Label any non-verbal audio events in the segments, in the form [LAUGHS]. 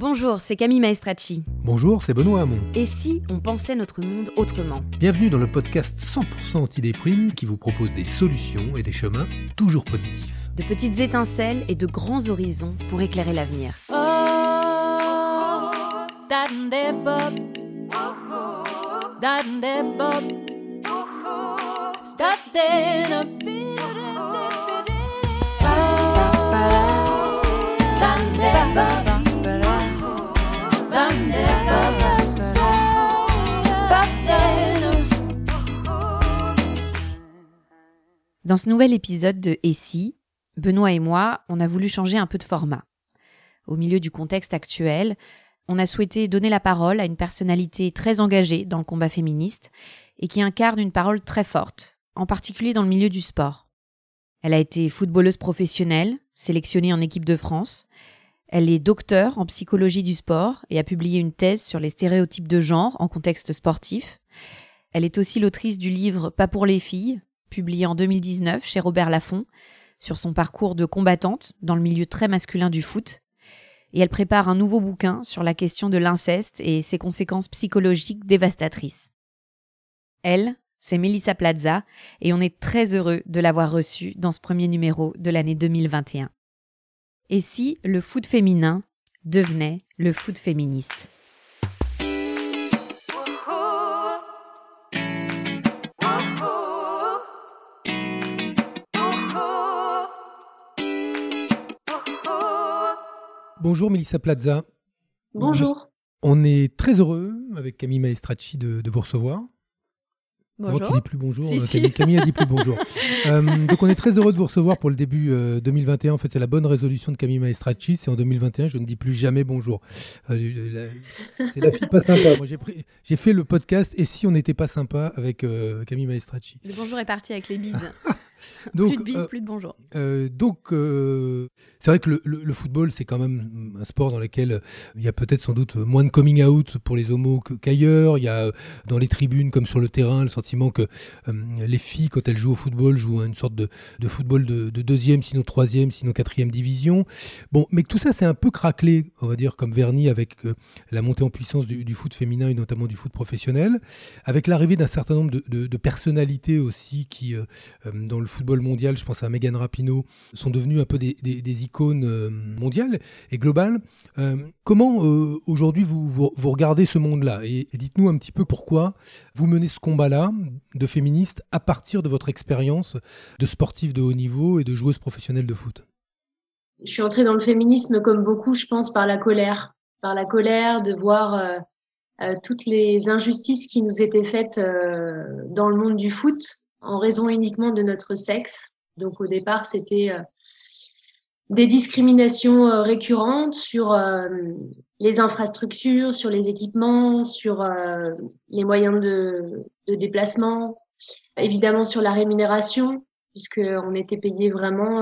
Bonjour, c'est Camille Maestracci. Bonjour, c'est Benoît Hamon. Et si on pensait notre monde autrement Bienvenue dans le podcast 100% anti-déprime qui vous propose des solutions et des chemins toujours positifs. De petites étincelles et de grands horizons pour éclairer l'avenir. Dans ce nouvel épisode de Et si, Benoît et moi, on a voulu changer un peu de format. Au milieu du contexte actuel, on a souhaité donner la parole à une personnalité très engagée dans le combat féministe et qui incarne une parole très forte, en particulier dans le milieu du sport. Elle a été footballeuse professionnelle, sélectionnée en équipe de France. Elle est docteur en psychologie du sport et a publié une thèse sur les stéréotypes de genre en contexte sportif. Elle est aussi l'autrice du livre Pas pour les filles, publié en 2019 chez Robert Laffont, sur son parcours de combattante dans le milieu très masculin du foot. Et elle prépare un nouveau bouquin sur la question de l'inceste et ses conséquences psychologiques dévastatrices. Elle, c'est Melissa Plaza, et on est très heureux de l'avoir reçue dans ce premier numéro de l'année 2021. Et si le foot féminin devenait le foot féministe? Bonjour Melissa Plaza. Bonjour. On est très heureux avec Camille Maestracci de, de vous recevoir. Bonjour. Non, tu dis plus bonjour. Si, euh, si. Camille, Camille a dit plus bonjour. [LAUGHS] Euh, donc on est très heureux de vous recevoir pour le début euh, 2021. En fait, c'est la bonne résolution de Camille Maestracci. C'est en 2021, je ne dis plus jamais bonjour. Euh, c'est la fille pas sympa. Moi, j'ai fait le podcast Et si on n'était pas sympa avec euh, Camille Maestracci? Le bonjour est parti avec les bises. Donc, [LAUGHS] plus de bises, euh, plus de bonjour. Euh, donc, euh, c'est vrai que le, football, c'est quand même un sport dans lequel euh, il y a peut-être sans doute moins de coming out pour les homos qu'ailleurs. il y a euh, dans les tribunes comme sur le terrain le sentiment que euh, les filles, quand elles jouent au football, jouent à une sorte de, football de, de deuxième, sinon troisième, sinon quatrième division. Bon, mais tout ça, c'est un peu craquelé, on va dire, comme vernis avec la montée en puissance du, foot féminin et notamment du foot professionnel, avec l'arrivée d'un certain nombre de, personnalités aussi qui, dans le football mondial, je pense à Megan Rapinoe, sont devenues un peu des, des- des icônes euh, mondiales et globales. Euh, comment euh, aujourd'hui vous, vous, regardez ce monde-là Et, dites-nous un petit peu pourquoi vous menez ce combat-là de féministe à partir de votre expérience de sportive de haut niveau et de joueuse professionnelle de foot? Je suis entrée dans le féminisme comme beaucoup, je pense, par la colère. Par la colère de voir toutes les injustices qui nous étaient faites dans le monde du foot en raison uniquement de notre sexe. Donc au départ, c'était des discriminations euh, récurrentes sur euh, les infrastructures, sur les équipements, sur euh, les moyens de, déplacement, évidemment sur la rémunération, puisqu'on était payé vraiment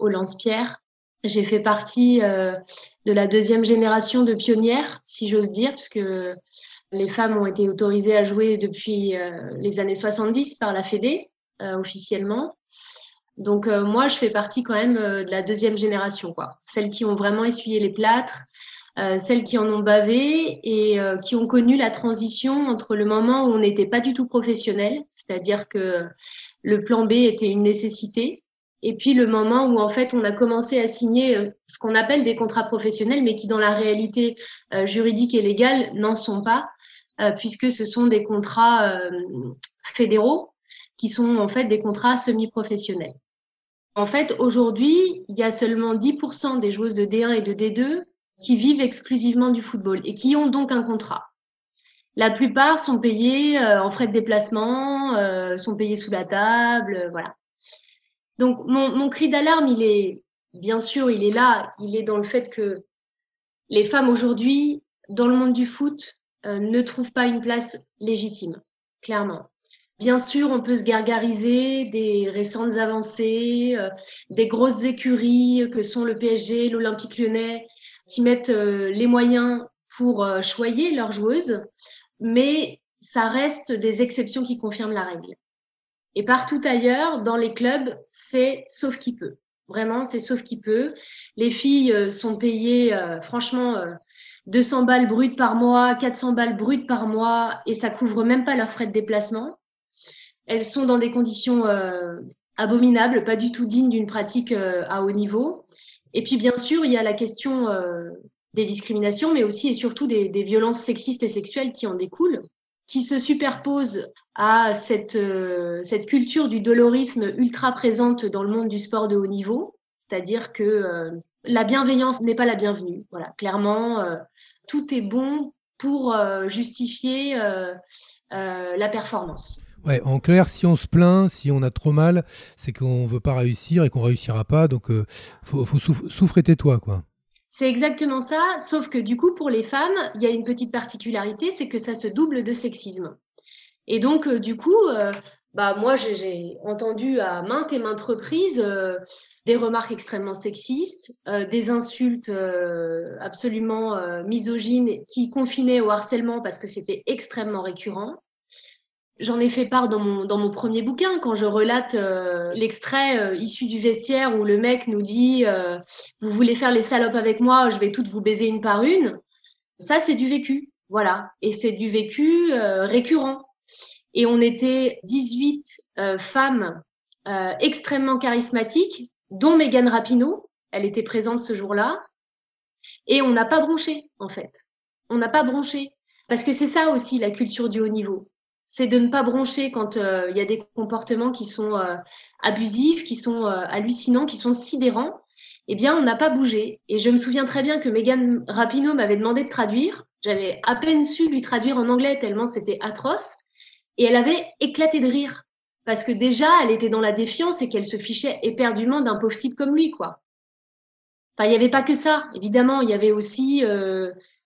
au lance-pierre. J'ai fait partie de la deuxième génération de pionnières, si j'ose dire, puisque les femmes ont été autorisées à jouer depuis les années 70 par la Fédé, officiellement. Donc euh, moi, je fais partie quand même euh, de la deuxième génération. Celles qui ont vraiment essuyé les plâtres, euh, celles qui en ont bavé et qui ont connu la transition entre le moment où on n'était pas du tout professionnel, c'est-à-dire que le plan B était une nécessité, et puis le moment où en fait on a commencé à signer ce qu'on appelle des contrats professionnels, mais qui dans la réalité juridique et légale n'en sont pas, puisque ce sont des contrats fédéraux qui sont en fait des contrats semi-professionnels. En fait, aujourd'hui, il y a seulement 10% des joueuses de D1 et de D2 qui vivent exclusivement du football et qui ont donc un contrat. La plupart sont payés euh, en frais de déplacement, euh, sont payés sous la table, euh, voilà. Donc mon, mon cri d'alarme, il est bien sûr, il est là, il est dans le fait que les femmes aujourd'hui, dans le monde du foot, ne trouvent pas une place légitime, clairement. Bien sûr, on peut se gargariser des récentes avancées, euh, des grosses écuries que sont le PSG, l'Olympique lyonnais, qui mettent euh, les moyens pour euh, choyer leurs joueuses, mais ça reste des exceptions qui confirment la règle. Et partout ailleurs, dans les clubs, c'est sauf qui peut. Vraiment, c'est sauf qui peut. Les filles sont payées, franchement, euh, 200 balles brutes par mois, 400 balles brutes par mois, et ça couvre même pas leurs frais de déplacement. Elles sont dans des conditions euh, abominables, pas du tout dignes d'une pratique euh, à haut niveau. Et puis, bien sûr, il y a la question euh, des discriminations, mais aussi et surtout des, violences sexistes et sexuelles qui en découlent, qui se superposent à cette, culture du dolorisme ultra présente dans le monde du sport de haut niveau. C'est-à-dire que la bienveillance n'est pas la bienvenue. Voilà, clairement, tout est bon pour justifier la performance. Ouais, en clair, si on se plaint, si on a trop mal, c'est qu'on veut pas réussir et qu'on réussira pas. Donc, faut, faut souffrir tais-toi, quoi. C'est exactement ça, sauf que du coup, pour les femmes, il y a une petite particularité, c'est que ça se double de sexisme. Et donc, du coup, bah moi, j'ai entendu à maintes et maintes reprises des remarques extrêmement sexistes, euh, des insultes euh, absolument euh, misogynes qui confinaient au harcèlement parce que c'était extrêmement récurrent. J'en ai fait part dans mon, dans mon premier bouquin quand je relate l'extrait issu du vestiaire où le mec nous dit Vous voulez faire les salopes avec moi, je vais toutes vous baiser une par une. Ça, c'est du vécu. Voilà. Et c'est du vécu récurrent. Et on était 18 femmes extrêmement charismatiques dont Megan Rapinoe. Elle était présente ce jour-là. Et on n'a pas bronché, en fait. On n'a pas bronché. Parce que c'est ça aussi la culture du haut niveau. C'est de ne pas broncher quand euh, il y a des comportements qui sont euh, abusifs, qui sont euh, hallucinants, qui sont sidérants. Eh bien, on n'a pas bougé. Et je me souviens très bien que Megan Rapinoe m'avait demandé de traduire. J'avais à peine su lui traduire en anglais tellement c'était atroce. Et elle avait éclaté de rire parce que déjà, elle était dans la défiance et qu'elle se fichait éperdument d'un pauvre type comme lui, quoi. Enfin, il n'y avait pas que ça. Évidemment, il y avait aussi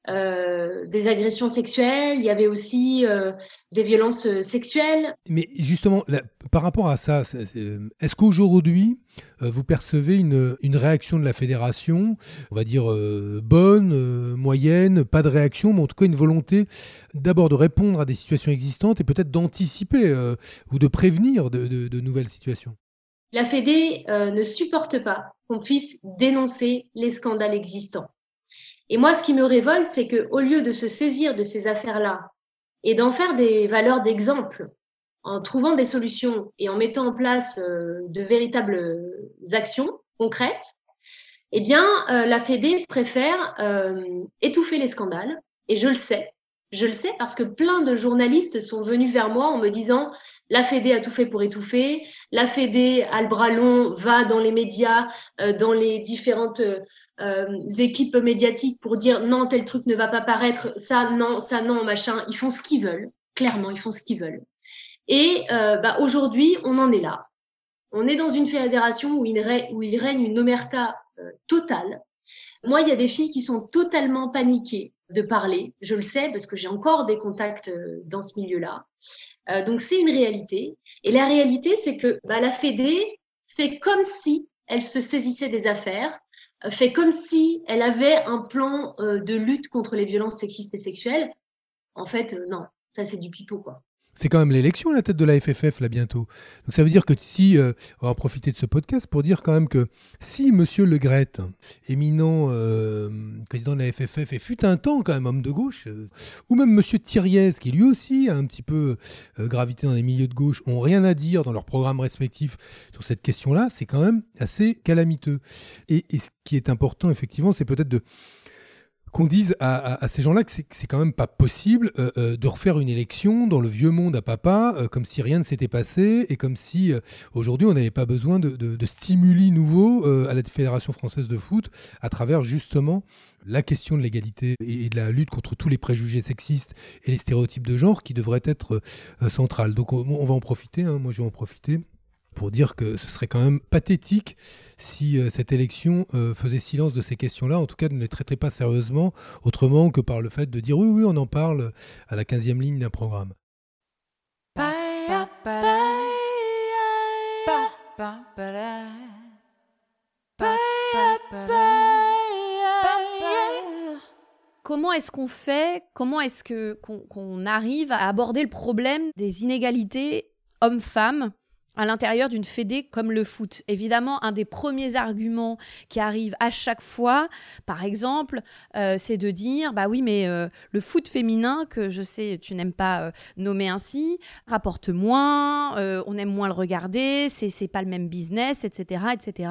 euh, euh, des agressions sexuelles, il y avait aussi euh, des violences sexuelles. Mais justement, par rapport à ça, est-ce qu'aujourd'hui, vous percevez une, une, réaction de la fédération, on va dire bonne, moyenne, pas de réaction, mais en tout cas une volonté d'abord de répondre à des situations existantes et peut-être d'anticiper ou de prévenir de, de nouvelles situations? La Fédé ne supporte pas qu'on puisse dénoncer les scandales existants. Et moi, ce qui me révolte, c'est qu'au lieu de se saisir de ces affaires-là et d'en faire des valeurs d'exemple, en trouvant des solutions et en mettant en place euh, de véritables actions concrètes, eh bien, euh, la Fédé préfère euh, étouffer les scandales. Et je le sais. Je le sais parce que plein de journalistes sont venus vers moi en me disant la Fédé a tout fait pour étouffer, la Fédé a le bras long, va dans les médias, dans les différentes euh, équipes médiatiques pour dire non, tel truc ne va pas paraître, ça non, ça non, machin. Ils font ce qu'ils veulent. Clairement, ils font ce qu'ils veulent. Et euh, bah, aujourd'hui, on en est là. On est dans une fédération où il, règne une omerta euh, totale. Moi, il y a des filles qui sont totalement paniquées de parler. Je le sais parce que j'ai encore des contacts dans ce milieu-là. donc, c'est une réalité. Et la réalité, c'est que bah, la Fédé fait comme si elle se saisissait des affaires fait comme si elle avait un plan euh, de lutte contre les violences sexistes et sexuelles. En fait, euh, non, ça c'est du pipeau, quoi. C'est quand même l'élection à la tête de la FFF là bientôt. Donc ça veut dire que si, euh, on va profiter de ce podcast pour dire quand même que si Monsieur Le Gret, éminent président de la FFF, et fut un temps quand même homme de gauche, ou même Monsieur Thiriez, qui lui aussi a un petit peu gravité dans les milieux de gauche, ont rien à dire dans leurs programmes respectifs sur cette question-là, c'est quand même assez calamiteux. et ce qui est important effectivement, c'est peut-être de qu'on dise à, ces gens-là que c'est quand même pas possible euh, euh, de refaire une élection dans le vieux monde à papa, euh, comme si rien ne s'était passé et comme si aujourd'hui on n'avait pas besoin de, de, stimuli nouveaux à la Fédération française de foot à travers justement la question de l'égalité et de la lutte contre tous les préjugés sexistes et les stéréotypes de genre qui devraient être centrales. Donc on, va en profiter, hein. moi je vais en profiter pour dire que ce serait quand même pathétique si euh, cette élection euh, faisait silence de ces questions-là, en tout cas ne les traitait pas sérieusement, autrement que par le fait de dire oui, oui, on en parle à la 15e ligne d'un programme. Comment est-ce qu'on fait Comment est-ce qu'on arrive à aborder le problème des inégalités hommes-femmes à l'intérieur d'une fédé comme le foot. Évidemment, un des premiers arguments qui arrive à chaque fois, par exemple, euh, c'est de dire bah oui, mais euh, le foot féminin, que je sais tu n'aimes pas euh, nommer ainsi, rapporte moins, on aime moins le regarder, c'est, c'est pas le même business, etc., etc.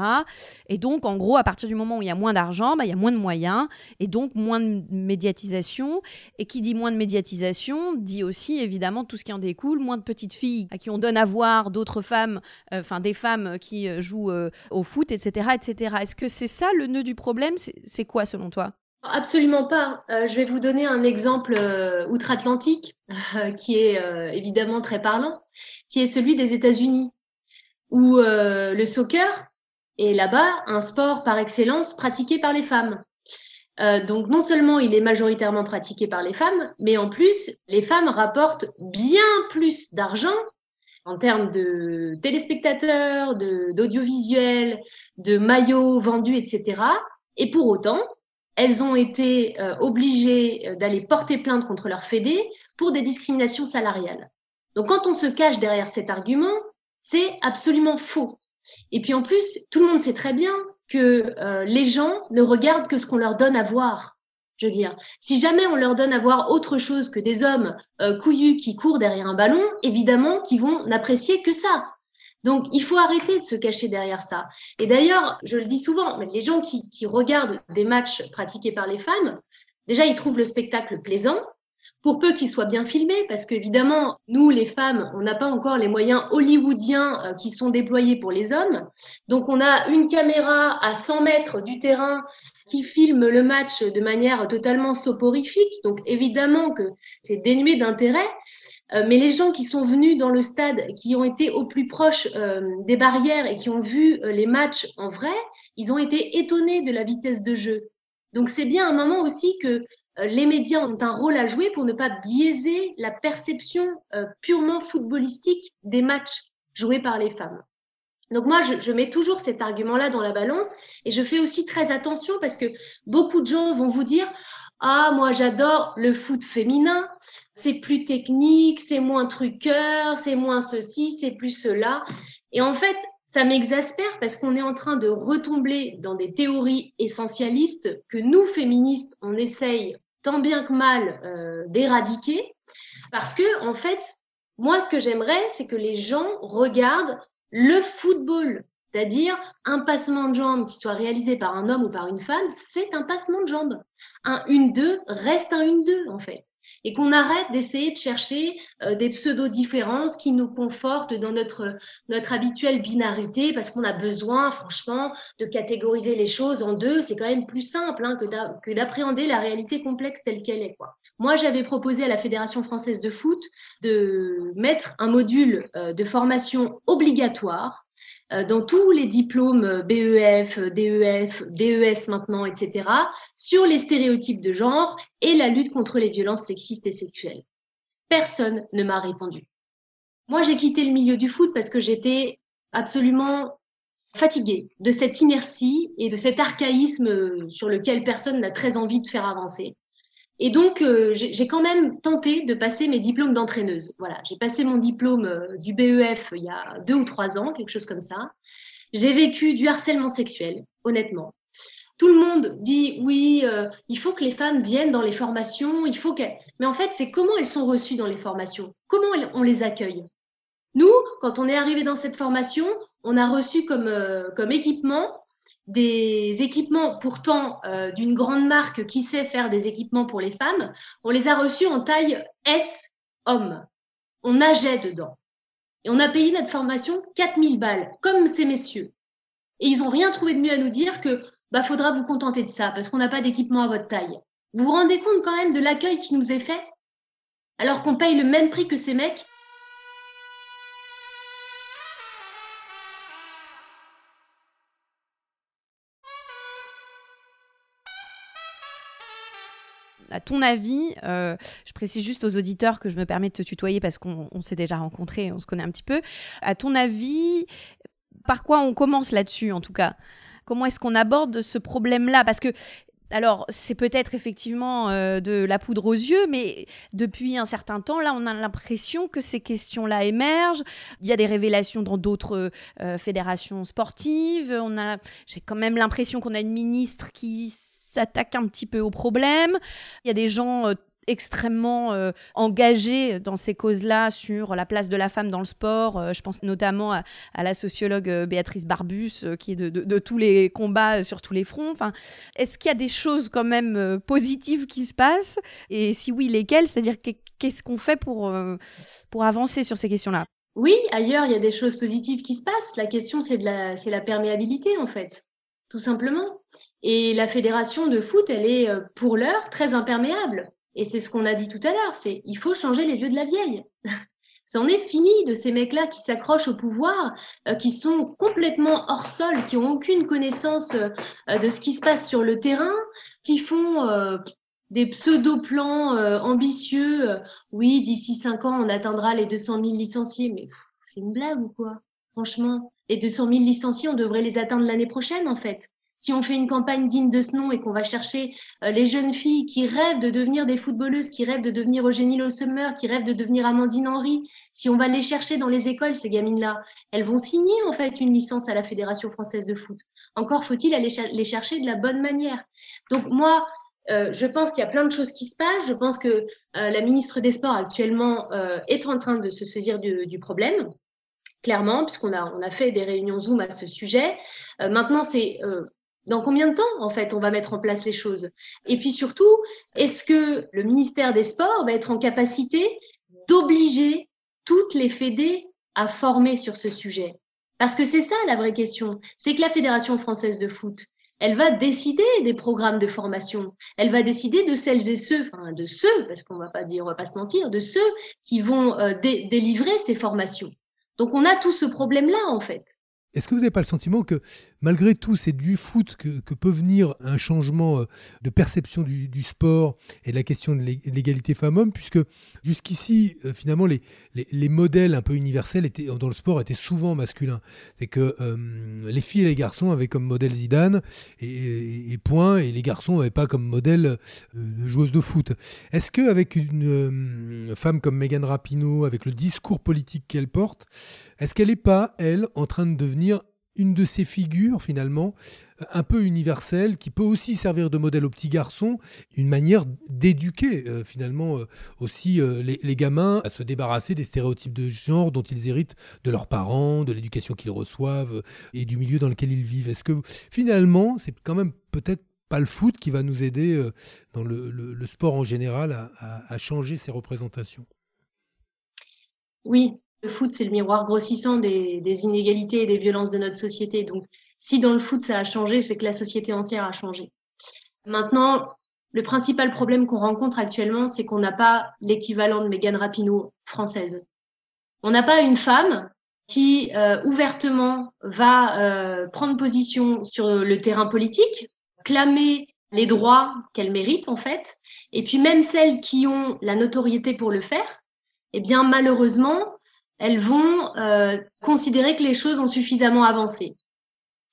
Et donc, en gros, à partir du moment où il y a moins d'argent, bah, il y a moins de moyens et donc moins de médiatisation. Et qui dit moins de médiatisation dit aussi évidemment tout ce qui en découle, moins de petites filles à qui on donne à voir d'autres femmes euh, enfin des femmes qui euh, jouent euh, au foot, etc., etc. Est-ce que c'est ça le nœud du problème? C'est quoi selon toi? Absolument pas. je vais vous donner un exemple outre-Atlantique qui est évidemment très parlant, qui est celui des États-Unis, où le soccer est là-bas un sport par excellence pratiqué par les femmes. donc non seulement il est majoritairement pratiqué par les femmes, mais en plus les femmes rapportent bien plus d'argent en termes de téléspectateurs, d'audiovisuels, de, maillots vendus, etc. Et pour autant, elles ont été euh, obligées euh, d'aller porter plainte contre leur fédé pour des discriminations salariales. Donc quand on se cache derrière cet argument, c'est absolument faux. Et puis en plus, tout le monde sait très bien que euh, les gens ne regardent que ce qu'on leur donne à voir. Je veux dire, si jamais on leur donne à voir autre chose que des hommes euh, couillus qui courent derrière un ballon, évidemment qu'ils vont n'apprécier que ça. Donc, il faut arrêter de se cacher derrière ça. Et d'ailleurs, je le dis souvent, mais les gens qui, qui regardent des matchs pratiqués par les femmes, déjà, ils trouvent le spectacle plaisant, pour peu qu'il soit bien filmé, parce qu'évidemment, nous, les femmes, on n'a pas encore les moyens hollywoodiens euh, qui sont déployés pour les hommes. Donc, on a une caméra à 100 mètres du terrain qui filme le match de manière totalement soporifique. Donc évidemment que c'est dénué d'intérêt. Euh, mais les gens qui sont venus dans le stade, qui ont été au plus proche euh, des barrières et qui ont vu euh, les matchs en vrai, ils ont été étonnés de la vitesse de jeu. Donc c'est bien un moment aussi que les médias ont un rôle à jouer pour ne pas biaiser la perception purement footballistique des matchs joués par les femmes. Donc moi, je, mets toujours cet argument-là dans la balance et je fais aussi très attention parce que beaucoup de gens vont vous dire ah moi j'adore le foot féminin, c'est plus technique, c'est moins truqueur, c'est moins ceci, c'est plus cela. Et en fait, ça m'exaspère parce qu'on est en train de retomber dans des théories essentialistes que nous féministes on essaye tant bien que mal euh, d'éradiquer parce que en fait moi, ce que j'aimerais, c'est que les gens regardent le football, c'est-à-dire un passement de jambes qui soit réalisé par un homme ou par une femme, c'est un passement de jambes. Un 1-2 reste un 1-2 en fait. Et qu'on arrête d'essayer de chercher euh, des pseudo-différences qui nous confortent dans notre, notre habituelle binarité, parce qu'on a besoin, franchement, de catégoriser les choses en deux. C'est quand même plus simple hein, que d'appréhender la réalité complexe telle qu'elle est. Quoi. Moi, j'avais proposé à la Fédération française de foot de mettre un module euh, de formation obligatoire euh, dans tous les diplômes euh, BEF, DEF, DES maintenant, etc., sur les stéréotypes de genre et la lutte contre les violences sexistes et sexuelles. Personne ne m'a répondu. Moi, j'ai quitté le milieu du foot parce que j'étais absolument fatiguée de cette inertie et de cet archaïsme sur lequel personne n'a très envie de faire avancer. Et donc, euh, j'ai quand même tenté de passer mes diplômes d'entraîneuse. Voilà, j'ai passé mon diplôme euh, du BEF il y a deux ou trois ans, quelque chose comme ça. J'ai vécu du harcèlement sexuel, honnêtement. Tout le monde dit oui, euh, il faut que les femmes viennent dans les formations, il faut. Mais en fait, c'est comment elles sont reçues dans les formations, comment on les accueille? Nous, quand on est arrivé dans cette formation, on a reçu comme équipement des équipements pourtant euh, d'une grande marque qui sait faire des équipements pour les femmes, on les a reçus en taille S homme. On nageait dedans. Et on a payé notre formation 4000 balles, comme ces messieurs. Et ils n'ont rien trouvé de mieux à nous dire que bah faudra vous contenter de ça parce qu'on n'a pas d'équipement à votre taille. Vous vous rendez compte quand même de l'accueil qui nous est fait alors qu'on paye le même prix que ces mecs ton avis, euh, je précise juste aux auditeurs que je me permets de te tutoyer parce qu'on s'est déjà rencontrés, on se connaît un petit peu. À ton avis, par quoi on commence là-dessus en tout cas? Comment est-ce qu'on aborde ce problème-là? Parce que alors, c'est peut-être effectivement euh, de la poudre aux yeux, mais depuis un certain temps, là, on a l'impression que ces questions-là émergent. Il y a des révélations dans d'autres euh, fédérations sportives. On a, j'ai quand même l'impression qu'on a une ministre qui s'attaque un petit peu au problème. Il y a des gens euh, extrêmement euh, engagé dans ces causes-là sur la place de la femme dans le sport. Euh, je pense notamment à, la sociologue Béatrice Barbus, qui est de, tous les combats sur tous les fronts. Enfin, Est-ce qu'il y a des choses quand même positives qui se passent? Et si oui, lesquelles? C'est-à-dire qu'est-ce qu'on fait pour, pour avancer sur ces questions-là? Oui, ailleurs, il y a des choses positives qui se passent. La question, c'est la, la perméabilité, en fait, tout simplement. Et la fédération de foot, elle est pour l'heure très imperméable. Et c'est ce qu'on a dit tout à l'heure, c'est il faut changer les vieux de la vieille. [LAUGHS] C'en est fini de ces mecs-là qui s'accrochent au pouvoir, euh, qui sont complètement hors sol, qui n'ont aucune connaissance euh, de ce qui se passe sur le terrain, qui font euh, des pseudo-plans ambitieux. oui, d'ici cinq ans, on atteindra les 200 000 licenciés. Mais c'est une blague ou quoi? Franchement, les 200 000 licenciés, on devrait les atteindre l'année prochaine, en fait si on fait une campagne digne de ce nom et qu'on va chercher euh, les jeunes filles qui rêvent de devenir des footballeuses, qui rêvent de devenir Eugénie Le Sommer, qui rêvent de devenir Amandine Henry, si on va les chercher dans les écoles, ces gamines-là, elles vont signer en fait une licence à la Fédération française de foot. Encore faut-il aller les chercher de la bonne manière. Donc moi, euh, je pense qu'il y a plein de choses qui se passent. Je pense que euh, la ministre des Sports actuellement est en train de se saisir du, problème clairement, puisqu'on a, on a fait des réunions Zoom à ce sujet. maintenant, c'est dans combien de temps, en fait, on va mettre en place les choses? Et puis surtout, est-ce que le ministère des Sports va être en capacité d'obliger toutes les fédés à former sur ce sujet? Parce que c'est ça la vraie question. C'est que la Fédération française de foot, elle va décider des programmes de formation. Elle va décider de celles et ceux, enfin de ceux, parce qu'on va pas dire, on va pas se mentir, de ceux qui vont euh, délivrer ces formations. Donc on a tout ce problème-là en fait. Est-ce que vous n'avez pas le sentiment que malgré tout, c'est du foot que, peut venir un changement euh, de perception du, sport et de la question de l'égalité femmes-hommes, puisque jusqu'ici, euh, finalement, les, les, modèles un peu universels dans le sport étaient souvent masculins. C'est que euh, les filles et les garçons avaient comme modèle Zidane et, point, et les garçons n'avaient pas comme modèle joueuse de foot. Est-ce qu'avec une femme comme Megan Rapinoe, avec le discours politique qu'elle porte, est-ce qu'elle n'est pas, elle, en train de devenir une de ces figures finalement euh, un peu universelle qui peut aussi servir de modèle aux petits garçons, une manière d'éduquer euh, finalement euh, aussi les, gamins à se débarrasser des stéréotypes de genre dont ils héritent de leurs parents, de l'éducation qu'ils reçoivent et du milieu dans lequel ils vivent. Est-ce que finalement c'est quand même peut-être pas le foot qui va nous aider dans le, sport en général à, à changer ces représentations? Oui, le foot, c'est le miroir grossissant des, inégalités et des violences de notre société. Donc, si dans le foot, ça a changé, c'est que la société entière a changé. Maintenant, le principal problème qu'on rencontre actuellement, c'est qu'on n'a pas l'équivalent de Megan Rapinoe française. On n'a pas une femme qui euh, ouvertement va euh, prendre position sur le terrain politique, clamer les droits qu'elle mérite en fait, et puis même celles qui ont la notoriété pour le faire, eh bien malheureusement, elles vont euh, considérer que les choses ont suffisamment avancé,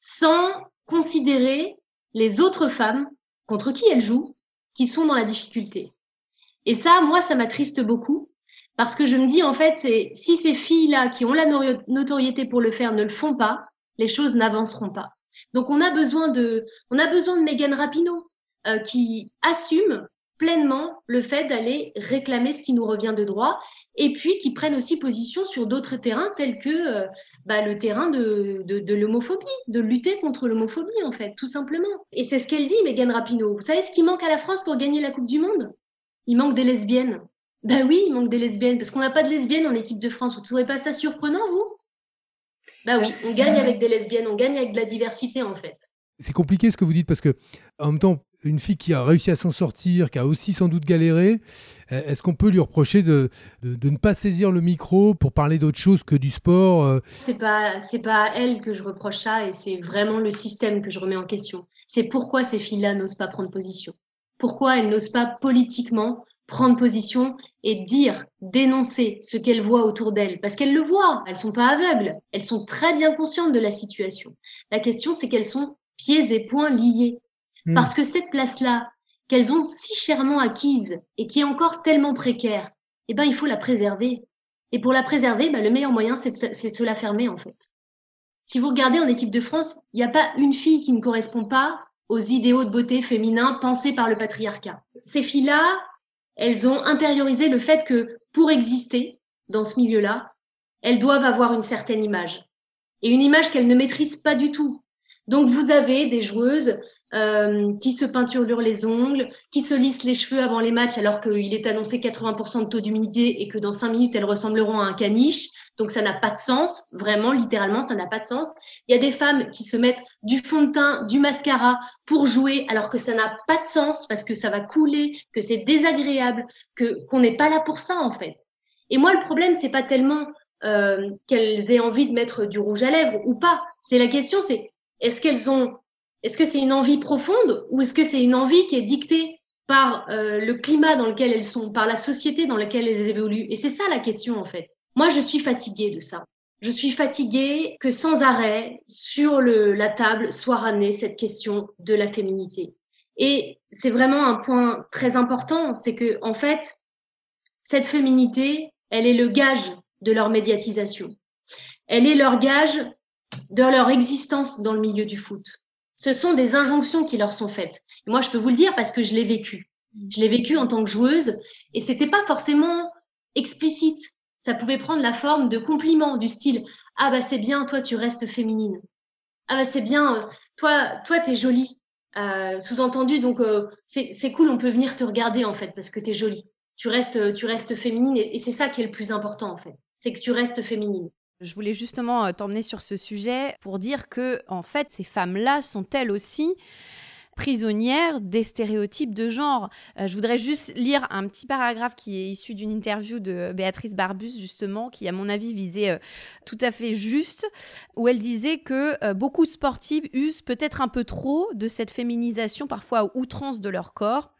sans considérer les autres femmes contre qui elles jouent, qui sont dans la difficulté. Et ça, moi, ça m'attriste beaucoup, parce que je me dis, en fait, si ces filles-là qui ont la notoriété pour le faire ne le font pas, les choses n'avanceront pas. Donc, on a besoin de, on a besoin de Megan Rapinoe, euh, qui assume pleinement le fait d'aller réclamer ce qui nous revient de droit et puis qui prennent aussi position sur d'autres terrains tels que euh, bah, le terrain de, de, l'homophobie, de lutter contre l'homophobie en fait, tout simplement. Et c'est ce qu'elle dit, Megan Rapinoe. Vous savez ce qui manque à la France pour gagner la Coupe du Monde? Il manque des lesbiennes. Ben oui, il manque des lesbiennes, parce qu'on n'a pas de lesbiennes en équipe de France. Vous ne trouvez pas ça surprenant, vous? Ben oui, on gagne avec des lesbiennes, on gagne avec de la diversité en fait. C'est compliqué ce que vous dites parce que en même temps, une fille qui a réussi à s'en sortir, qui a aussi sans doute galéré, euh, est-ce qu'on peut lui reprocher de, de, ne pas saisir le micro pour parler d'autre chose que du sport euh? C'est pas c'est pas à elle que je reproche ça et c'est vraiment le système que je remets en question. C'est pourquoi ces filles-là n'osent pas prendre position. Pourquoi elles n'osent pas politiquement prendre position et dire, dénoncer ce qu'elles voient autour d'elles, parce qu'elles le voient, elles sont pas aveugles, elles sont très bien conscientes de la situation. La question, c'est qu'elles sont pieds et poings liés. Hmm. Parce que cette place-là, qu'elles ont si chèrement acquise et qui est encore tellement précaire, eh ben, il faut la préserver. Et pour la préserver, ben, le meilleur moyen, c'est de, se la fermer, en fait. Si vous regardez en équipe de France, il n'y a pas une fille qui ne correspond pas aux idéaux de beauté féminin pensés par le patriarcat. Ces filles-là, elles ont intériorisé le fait que pour exister dans ce milieu-là, elles doivent avoir une certaine image. Et une image qu'elles ne maîtrisent pas du tout. Donc vous avez des joueuses euh, qui se peinturent les ongles, qui se lissent les cheveux avant les matchs alors qu'il est annoncé 80% de taux d'humidité et que dans 5 minutes elles ressembleront à un caniche. Donc ça n'a pas de sens, vraiment, littéralement, ça n'a pas de sens. Il y a des femmes qui se mettent du fond de teint, du mascara pour jouer alors que ça n'a pas de sens parce que ça va couler, que c'est désagréable, que qu'on n'est pas là pour ça en fait. Et moi le problème c'est pas tellement euh, qu'elles aient envie de mettre du rouge à lèvres ou pas. C'est la question, c'est est-ce qu'elles ont, est-ce que c'est une envie profonde ou est-ce que c'est une envie qui est dictée par euh, le climat dans lequel elles sont, par la société dans laquelle elles évoluent? Et c'est ça la question en fait. Moi, je suis fatiguée de ça. Je suis fatiguée que sans arrêt, sur la table, soit ramenée cette question de la féminité. Et c'est vraiment un point très important, c'est que en fait, cette féminité, elle est le gage de leur médiatisation. Elle est leur gage de leur existence dans le milieu du foot. Ce sont des injonctions qui leur sont faites. moi, je peux vous le dire parce que je l'ai vécu. Je l'ai vécu en tant que joueuse et c'était pas forcément explicite. Ça pouvait prendre la forme de compliments du style ah bah c'est bien, toi tu restes féminine. Ah bah c'est bien, euh, toi toi t'es jolie. Euh, sous-entendu donc euh, c'est cool, on peut venir te regarder en fait parce que t'es jolie. Tu restes tu restes féminine et c'est ça qui est le plus important en fait c'est que tu restes féminine. Je voulais justement euh, t'emmener sur ce sujet pour dire que, en fait, ces femmes-là sont elles aussi prisonnières des stéréotypes de genre. Euh, je voudrais juste lire un petit paragraphe qui est issu d'une interview de Béatrice Barbus, justement, qui, à mon avis, visait euh, tout à fait juste, où elle disait que beaucoup de sportives usent peut-être un peu trop de cette féminisation, parfois outrance de leur corps.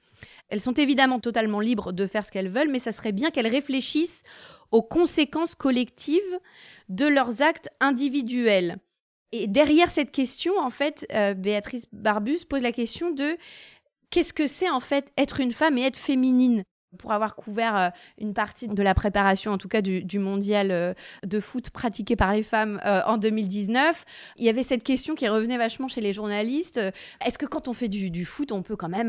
Elles sont évidemment totalement libres de faire ce qu'elles veulent, mais ça serait bien qu'elles réfléchissent aux conséquences collectives de leurs actes individuels. Et derrière cette question, en fait, euh, Béatrice Barbus pose la question de qu'est-ce que c'est en fait être une femme et être féminine? Pour avoir couvert euh, une partie de la préparation, en tout cas du, mondial euh, de foot pratiqué par les femmes euh, en 2019, il y avait cette question qui revenait vachement chez les journalistes. Est-ce que quand on fait du, foot, on peut quand même,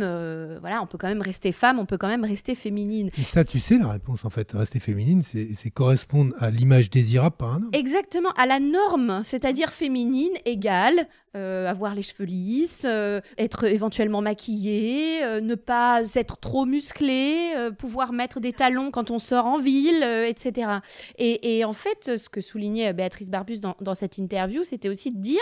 voilà, on peut quand même rester femme, on peut quand même rester féminine? Et ça, tu sais la réponse en fait. Rester féminine, c'est correspondre à l'image désirable par un homme. Exactement, à la norme, c'est-à-dire féminine égale euh, avoir les cheveux lisses, euh, être éventuellement maquillée, euh, ne pas être trop musclé, pouvoir mettre des talons quand on sort en ville, etc. Et, en fait, ce que soulignait Béatrice Barbus dans, dans cette interview, c'était aussi de dire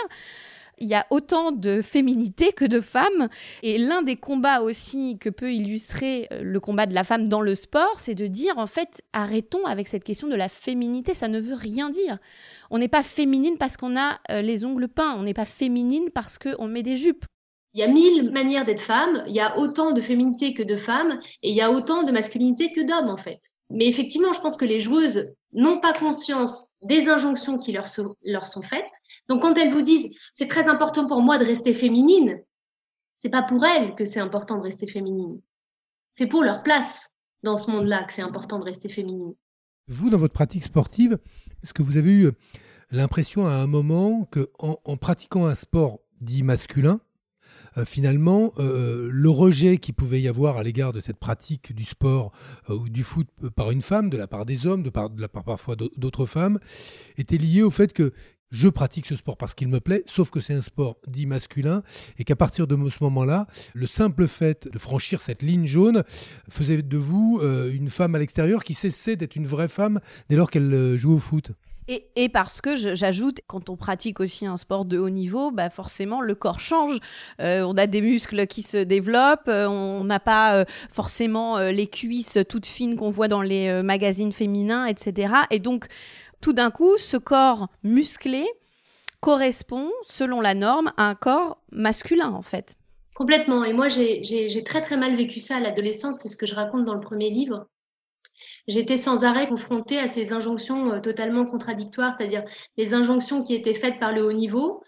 il y a autant de féminité que de femmes. Et l'un des combats aussi que peut illustrer le combat de la femme dans le sport, c'est de dire en fait, arrêtons avec cette question de la féminité, ça ne veut rien dire. On n'est pas féminine parce qu'on a euh, les ongles peints, on n'est pas féminine parce qu'on met des jupes. Il y a mille manières d'être femme, il y a autant de féminité que de femmes, et il y a autant de masculinité que d'hommes en fait. Mais effectivement, je pense que les joueuses n'ont pas conscience des injonctions qui leur sont, faites. Donc quand elles vous disent c'est très important pour moi de rester féminine, c'est pas pour elles que c'est important de rester féminine. C'est pour leur place dans ce monde-là que c'est important de rester féminine. Vous, dans votre pratique sportive, est-ce que vous avez eu l'impression à un moment que en, pratiquant un sport dit masculin, euh, finalement, euh, le rejet qu'il pouvait y avoir à l'égard de cette pratique du sport euh, ou du foot par une femme, de la part des hommes, de, de la part parfois d'autres femmes, était lié au fait que je pratique ce sport parce qu'il me plaît, sauf que c'est un sport dit masculin, et qu'à partir de ce moment-là, le simple fait de franchir cette ligne jaune faisait de vous une femme à l'extérieur qui cessait d'être une vraie femme dès lors qu'elle joue au foot. Et, parce que j'ajoute, quand on pratique aussi un sport de haut niveau, bah forcément le corps change. Euh, on a des muscles qui se développent, euh, on n'a pas euh, forcément les cuisses toutes fines qu'on voit dans les magazines féminins, etc. Et donc, tout d'un coup, ce corps musclé correspond, selon la norme, à un corps masculin, en fait. Complètement. Et moi, j'ai très très mal vécu ça à l'adolescence. C'est ce que je raconte dans le premier livre j'étais sans arrêt confrontée à ces injonctions euh, totalement contradictoires, c'est-à-dire les injonctions qui étaient faites par le haut niveau,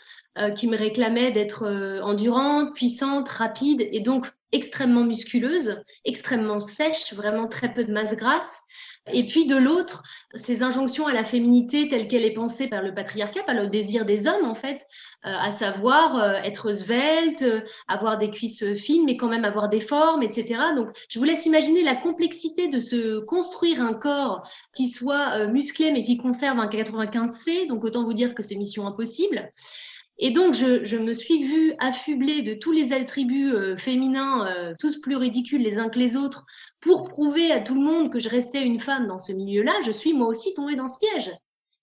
qui me réclamait d'être endurante, puissante, rapide et donc extrêmement musculeuse, extrêmement sèche, vraiment très peu de masse grasse. Et puis de l'autre, ces injonctions à la féminité telle qu'elle est pensée par le patriarcat, par le désir des hommes en fait, euh, à savoir euh, être svelte, avoir des cuisses fines, mais quand même avoir des formes, etc. Donc je vous laisse imaginer la complexité de se construire un corps qui soit euh, musclé mais qui conserve un 95C. Donc autant vous dire que c'est mission impossible. Et donc, je, me suis vue affublée de tous les attributs féminins, tous plus ridicules les uns que les autres, pour prouver à tout le monde que je restais une femme dans ce milieu-là, je suis moi aussi tombée dans ce piège.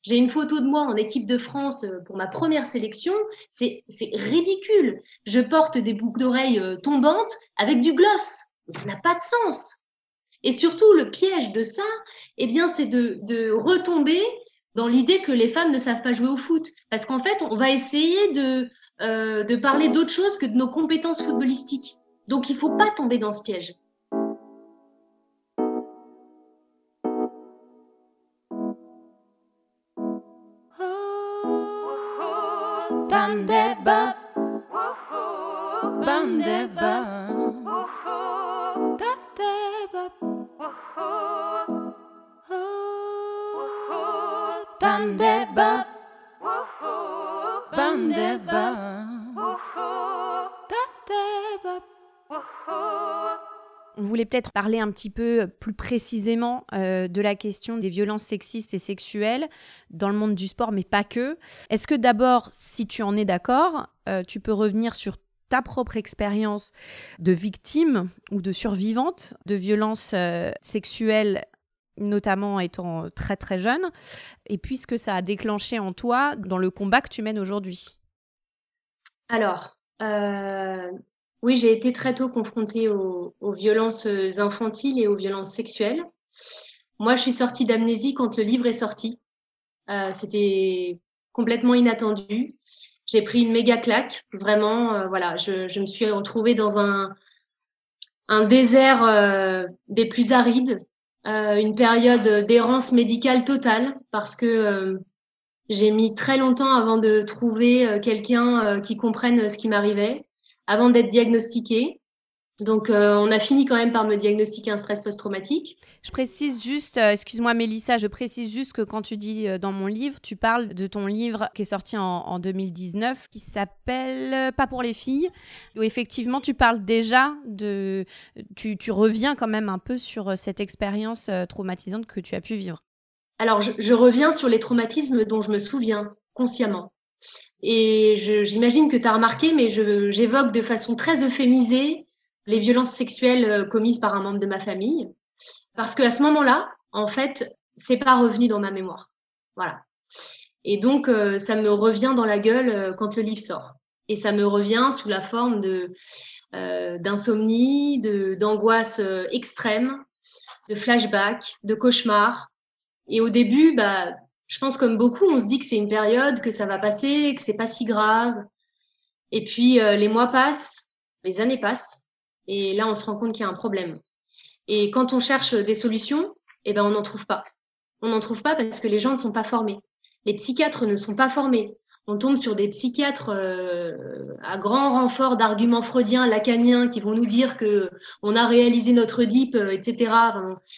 J'ai une photo de moi en équipe de France euh, pour ma première sélection. C'est ridicule. Je porte des boucles d'oreilles euh, tombantes avec du gloss. Ça n'a pas de sens. Et surtout, le piège de ça, eh bien, c'est de, retomber dans l'idée que les femmes ne savent pas jouer au foot. Parce qu'en fait, on va essayer de, euh, de parler d'autre chose que de nos compétences footballistiques. Donc, il ne faut pas tomber dans ce piège. Peut-être parler un petit peu plus précisément euh, de la question des violences sexistes et sexuelles dans le monde du sport, mais pas que. Est-ce que d'abord, si tu en es d'accord, euh, tu peux revenir sur ta propre expérience de victime ou de survivante de violences euh, sexuelles notamment étant très très jeune, et puis ce que ça a déclenché en toi dans le combat que tu mènes aujourd'hui? Alors, oui, j'ai été très tôt confrontée aux, violences infantiles et aux violences sexuelles. Moi, je suis sortie d'amnésie quand le livre est sorti. Euh, c'était complètement inattendu. J'ai pris une méga claque, vraiment. Euh, voilà, je, me suis retrouvée dans un, désert des plus arides, euh, une période d'errance médicale totale parce que euh, j'ai mis très longtemps avant de trouver euh, quelqu'un qui comprenne ce qui m'arrivait, avant d'être diagnostiquée. Donc, euh, on a fini quand même par me diagnostiquer un stress post-traumatique. Je précise juste, euh, excuse-moi Mélissa, je précise juste que quand tu dis euh, dans mon livre, tu parles de ton livre qui est sorti en, 2019, qui s'appelle Pas pour les filles, où effectivement tu parles déjà de... Tu, reviens quand même un peu sur cette expérience traumatisante que tu as pu vivre. Alors, je, reviens sur les traumatismes dont je me souviens consciemment. Et j'imagine que tu as remarqué, mais j'évoque de façon très euphémisée les violences sexuelles euh, commises par un membre de ma famille. Parce qu'à ce moment-là, en fait, c'est pas revenu dans ma mémoire. Voilà. Et donc, euh, ça me revient dans la gueule euh, quand le livre sort. Et ça me revient sous la forme de d'insomnie, de d'angoisse extrême, de flashback, de cauchemar. Et au début, bah, je pense comme beaucoup, on se dit que c'est une période, que ça va passer, que c'est pas si grave. Et puis les mois passent, les années passent, et là, on se rend compte qu'il y a un problème. Et quand on cherche des solutions, eh ben, on n'en trouve pas. On n'en trouve pas parce que les gens ne sont pas formés. Les psychiatres ne sont pas formés. On tombe sur des psychiatres euh, à grand renfort d'arguments freudiens, lacaniens, qui vont nous dire que on a réalisé notre DIP, euh, etc.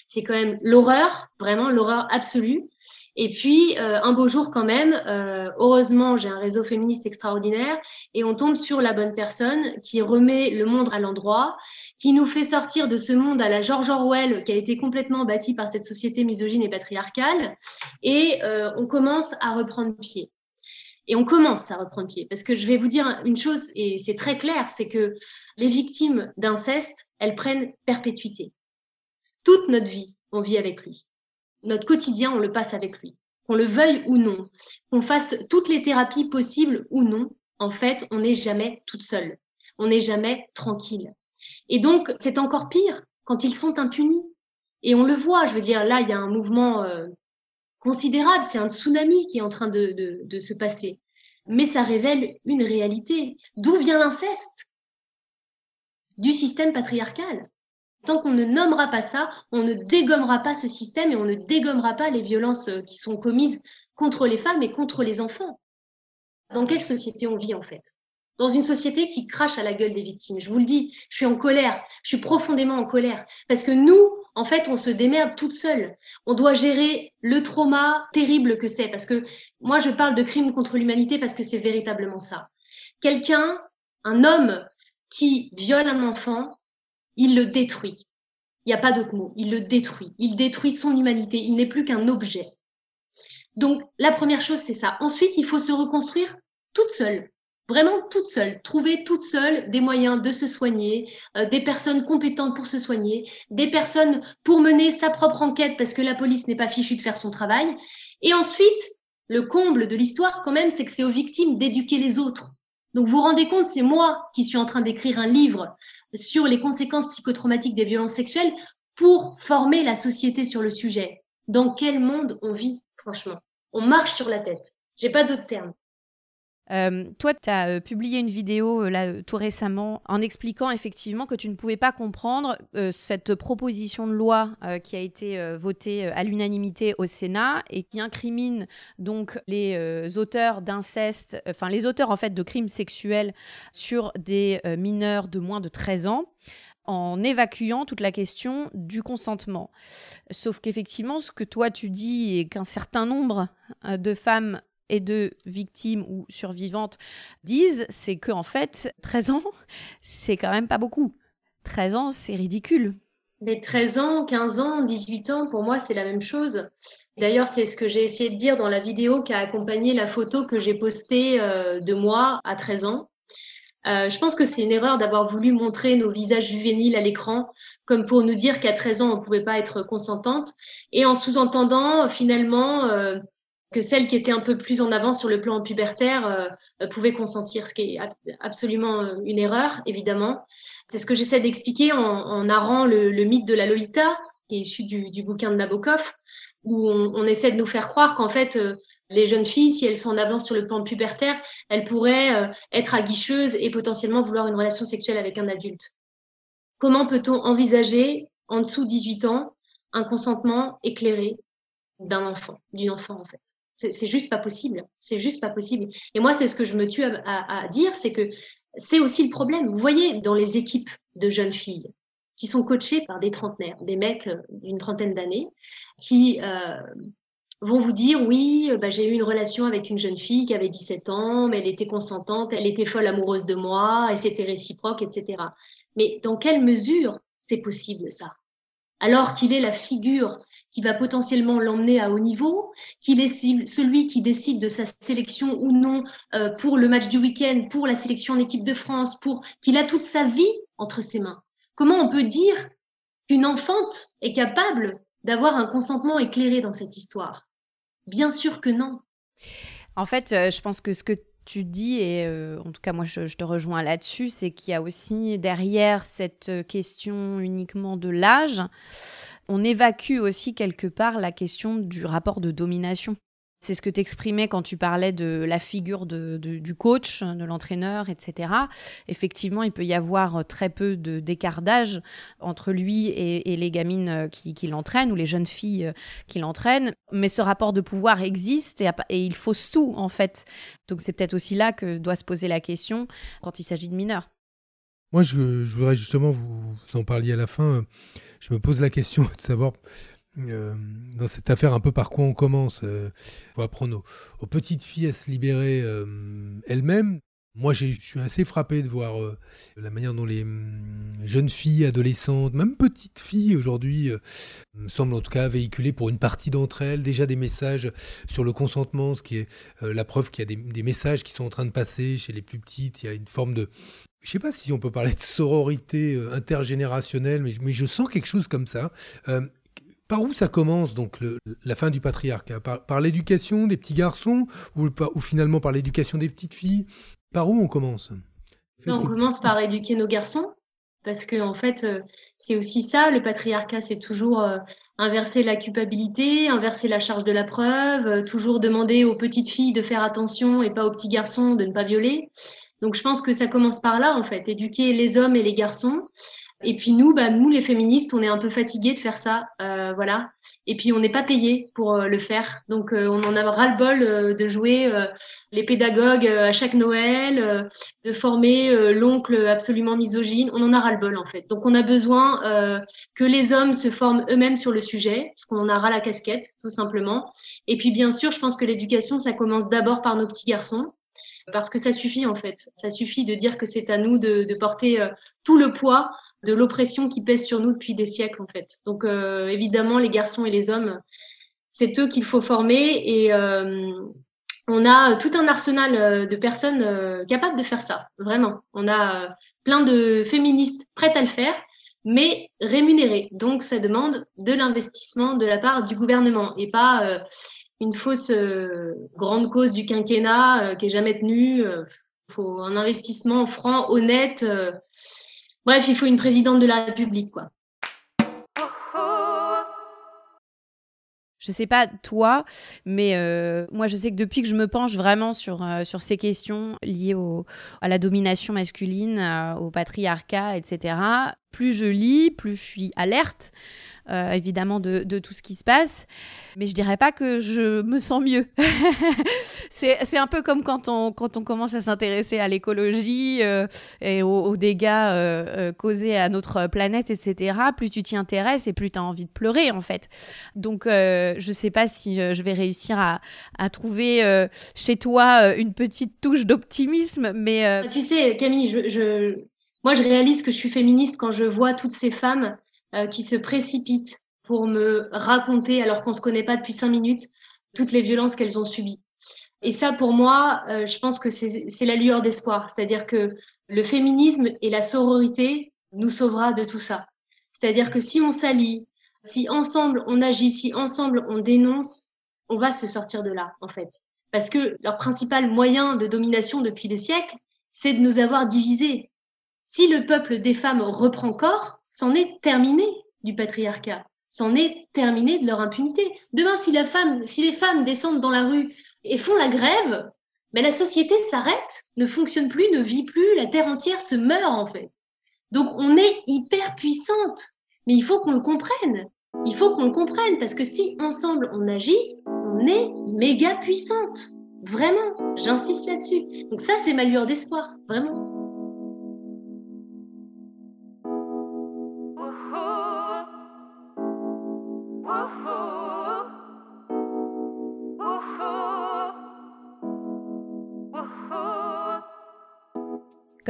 c'est quand même l'horreur, vraiment l'horreur absolue. Et puis, euh, un beau jour quand même, euh, heureusement, j'ai un réseau féministe extraordinaire et on tombe sur la bonne personne qui remet le monde à l'endroit, qui nous fait sortir de ce monde à la George Orwell qui a été complètement bâti par cette société misogyne et patriarcale. Et euh, on commence à reprendre pied. Et on commence à reprendre pied. Parce que je vais vous dire une chose, et c'est très clair, c'est que les victimes d'inceste, elles prennent perpétuité. Toute notre vie, on vit avec lui notre quotidien, on le passe avec lui. Qu'on le veuille ou non, qu'on fasse toutes les thérapies possibles ou non, en fait, on n'est jamais toute seule. On n'est jamais tranquille. Et donc, c'est encore pire quand ils sont impunis. Et on le voit, je veux dire, là, il y a un mouvement euh, considérable, c'est un tsunami qui est en train de, de se passer. Mais ça révèle une réalité. D'où vient l'inceste? Du système patriarcal. Tant qu'on ne nommera pas ça, on ne dégommera pas ce système et on ne dégommera pas les violences euh, qui sont commises contre les femmes et contre les enfants. Dans quelle société on vit en fait? Dans une société qui crache à la gueule des victimes. Je vous le dis, je suis en colère, je suis profondément en colère. Parce que nous, en fait, on se démerde toute seule. On doit gérer le trauma terrible que c'est. Parce que moi, je parle de crime contre l'humanité parce que c'est véritablement ça. Quelqu'un, un homme qui viole un enfant, il le détruit. Il n'y a pas d'autre mot. Il le détruit. Il détruit son humanité. Il n'est plus qu'un objet. Donc, la première chose, c'est ça. Ensuite, il faut se reconstruire toute seule. Vraiment toute seule. Trouver toute seule des moyens de se soigner, euh, des personnes compétentes pour se soigner, des personnes pour mener sa propre enquête parce que la police n'est pas fichue de faire son travail. Et ensuite, le comble de l'histoire, quand même, c'est que c'est aux victimes d'éduquer les autres. Donc, vous vous rendez compte, c'est moi qui suis en train d'écrire un livre sur les conséquences psychotraumatiques des violences sexuelles pour former la société sur le sujet. Dans quel monde on vit, franchement? On marche sur la tête. J'ai pas d'autres termes. Euh, toi, tu as euh, publié une vidéo euh, là, tout récemment en expliquant effectivement que tu ne pouvais pas comprendre cette proposition de loi qui a été votée à l'unanimité au Sénat et qui incrimine donc les auteurs d'inceste, enfin les auteurs en fait de crimes sexuels sur des mineurs de moins de 13 ans en évacuant toute la question du consentement. Sauf qu'effectivement, ce que toi tu dis et qu'un certain nombre de femmes et de victimes ou survivantes disent, c'est que en fait, 13 ans, c'est quand même pas beaucoup. 13 ans, c'est ridicule. Mais 13 ans, 15 ans, 18 ans, pour moi, c'est la même chose. D'ailleurs, c'est ce que j'ai essayé de dire dans la vidéo qui a accompagné la photo que j'ai postée euh, de moi à 13 ans. Euh, je pense que c'est une erreur d'avoir voulu montrer nos visages juvéniles à l'écran, comme pour nous dire qu'à 13 ans, on ne pouvait pas être consentante, et en sous-entendant finalement euh, que celles qui étaient un peu plus en avance sur le plan pubertaire euh, pouvaient consentir, ce qui est absolument euh, une erreur, évidemment. C'est ce que j'essaie d'expliquer en, narrant le, mythe de la Lolita, qui est issu du, bouquin de Nabokov, où on, essaie de nous faire croire qu'en fait, euh, les jeunes filles, si elles sont en avance sur le plan pubertaire, elles pourraient être aguicheuses et potentiellement vouloir une relation sexuelle avec un adulte. Comment peut-on envisager, en dessous de 18 ans, un consentement éclairé d'un enfant, d'une enfant en fait? C'est juste pas possible. C'est juste pas possible. Et moi, c'est ce que je me tue à, dire, c'est que c'est aussi le problème. Vous voyez, dans les équipes de jeunes filles qui sont coachées par des trentenaires, des mecs euh, d'une trentaine d'années, qui euh, vont vous dire oui, bah, j'ai eu une relation avec une jeune fille qui avait 17 ans, mais elle était consentante, elle était folle amoureuse de moi, et c'était réciproque, etc. Mais dans quelle mesure c'est possible ça? Alors qu'il est la figure qui va potentiellement l'emmener à haut niveau, qu'il est celui qui décide de sa sélection ou non euh, pour le match du week-end, pour la sélection en équipe de France, pour qu'il a toute sa vie entre ses mains. Comment on peut dire qu'une enfante est capable d'avoir un consentement éclairé dans cette histoire? Bien sûr que non. En fait, euh, je pense que ce que tu dis, et euh, en tout cas moi je, je te rejoins là-dessus, c'est qu'il y a aussi derrière cette question uniquement de l'âge, on évacue aussi quelque part la question du rapport de domination. C'est ce que tu exprimais quand tu parlais de la figure du coach, de l'entraîneur, etc. Effectivement, il peut y avoir très peu d'écart d'âge entre lui et, les gamines qui, l'entraînent ou les jeunes filles qui l'entraînent. Mais ce rapport de pouvoir existe et, il fausse tout, en fait. Donc c'est peut-être aussi là que doit se poser la question quand il s'agit de mineurs. Moi, je, voudrais justement vous, en parliez à la fin je me pose la question de savoir euh, dans cette affaire un peu par quoi on commence. Euh, faut apprendre aux, petites filles à se libérer euh, elles-mêmes. Moi, je suis assez frappé de voir la manière dont les hum, jeunes filles, adolescentes, même petites filles aujourd'hui, me semblent en tout cas véhiculer pour une partie d'entre elles déjà des messages sur le consentement, ce qui est la preuve qu'il y a des, messages qui sont en train de passer chez les plus petites. Il y a une forme de, je ne sais pas si on peut parler de sororité euh, intergénérationnelle, mais, mais je sens quelque chose comme ça. Euh, par où ça commence donc la fin du patriarcat? Par, l'éducation des petits garçons ou, ou finalement par l'éducation des petites filles? Par où on commence? On commence par éduquer nos garçons parce que en fait euh, c'est aussi ça le patriarcat, c'est toujours inverser la culpabilité, inverser la charge de la preuve, toujours demander aux petites filles de faire attention et pas aux petits garçons de ne pas violer. Donc je pense que ça commence par là, en fait, éduquer les hommes et les garçons Et puis nous, bah, nous les féministes, on est un peu fatigués de faire ça, euh, voilà. Et puis on n'est pas payés pour euh, le faire, donc euh, on en a ras-le-bol euh, de jouer les pédagogues à chaque Noël, de former l'oncle absolument misogyne. On en a ras-le-bol en fait. Donc on a besoin que les hommes se forment eux-mêmes sur le sujet, parce qu'on en a ras la casquette, tout simplement. Et puis bien sûr, je pense que l'éducation, ça commence d'abord par nos petits garçons parce que ça suffit en fait. Ça suffit de dire que c'est à nous de, de porter tout le poids de l'oppression qui pèse sur nous depuis des siècles en fait. Donc euh, évidemment les garçons et les hommes, c'est eux qu'il faut former et euh, on a tout un arsenal euh, de personnes capables de faire ça, vraiment. On a plein de féministes prêtes à le faire, mais rémunérées. Donc ça demande de l'investissement de la part du gouvernement et pas une fausse grande cause du quinquennat qui est jamais tenue. Il faut un investissement franc, honnête Bref, il faut une présidente de la République, quoi. Je sais pas toi, mais euh, moi je sais que depuis que je me penche vraiment sur, euh, ces questions liées au, à la domination masculine, euh, au patriarcat, etc., plus je lis, plus je suis alerte. Euh, évidemment de, tout ce qui se passe. Mais je dirais pas que je me sens mieux. [LAUGHS] c'est un peu comme quand on, quand on commence à s'intéresser à l'écologie euh, et aux, dégâts euh, causés à notre planète, etc. Plus tu t'y intéresses et plus tu as envie de pleurer, en fait. Donc, je sais pas si je vais réussir à, à trouver chez toi une petite touche d'optimisme, mais... Tu sais, Camille, je, je... moi, je réalise que je suis féministe quand je vois toutes ces femmes euh, qui se précipitent pour me raconter, alors qu'on se connaît pas depuis cinq minutes, toutes les violences qu'elles ont subies. Et ça, pour moi, euh, je pense que c'est la lueur d'espoir. C'est-à-dire que le féminisme et la sororité nous sauvera de tout ça. C'est-à-dire que si on s'allie, si ensemble on agit, si ensemble on dénonce, on va se sortir de là, en fait. Parce que leur principal moyen de domination depuis des siècles, c'est de nous avoir divisés. Si le peuple des femmes reprend corps, c'en est terminé du patriarcat, c'en est terminé de leur impunité. Demain, si, femme, les femmes descendent dans la rue et font la grève, mais la société s'arrête, ne fonctionne plus, ne vit plus, la terre entière se meurt en fait. Donc on est hyper puissante, mais il faut qu'on le comprenne. Il faut qu'on le comprenne parce que si ensemble on agit, on est méga puissante. Vraiment, j'insiste là-dessus. Donc ça, c'est ma lueur d'espoir, vraiment.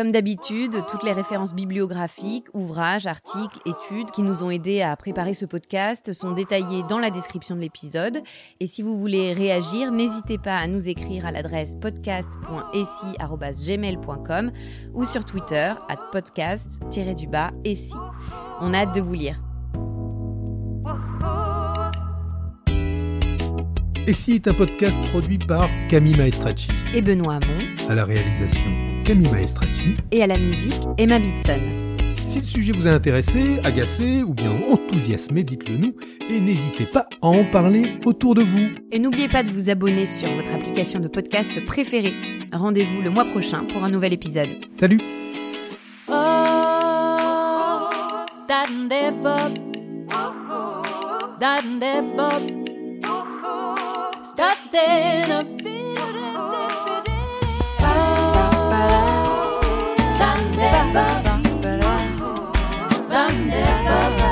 Comme d'habitude, toutes les références bibliographiques, ouvrages, articles, études qui nous ont aidés à préparer ce podcast sont détaillées dans la description de l'épisode. Et si vous voulez réagir, n'hésitez pas à nous écrire à l'adresse podcast.essi.gmail.com ou sur Twitter à podcast-essi. On a hâte de vous lire. Essi est un podcast produit par Camille Maestracci et Benoît Hamon à la réalisation Camille Maestrati. Et à la musique, Emma Bitson. Si le sujet vous a intéressé, agacé ou bien enthousiasmé, dites-le nous et n'hésitez pas à en parler autour de vous. Et n'oubliez pas de vous abonner sur votre application de podcast préférée. Rendez-vous le mois prochain pour un nouvel épisode. Salut never, never, never.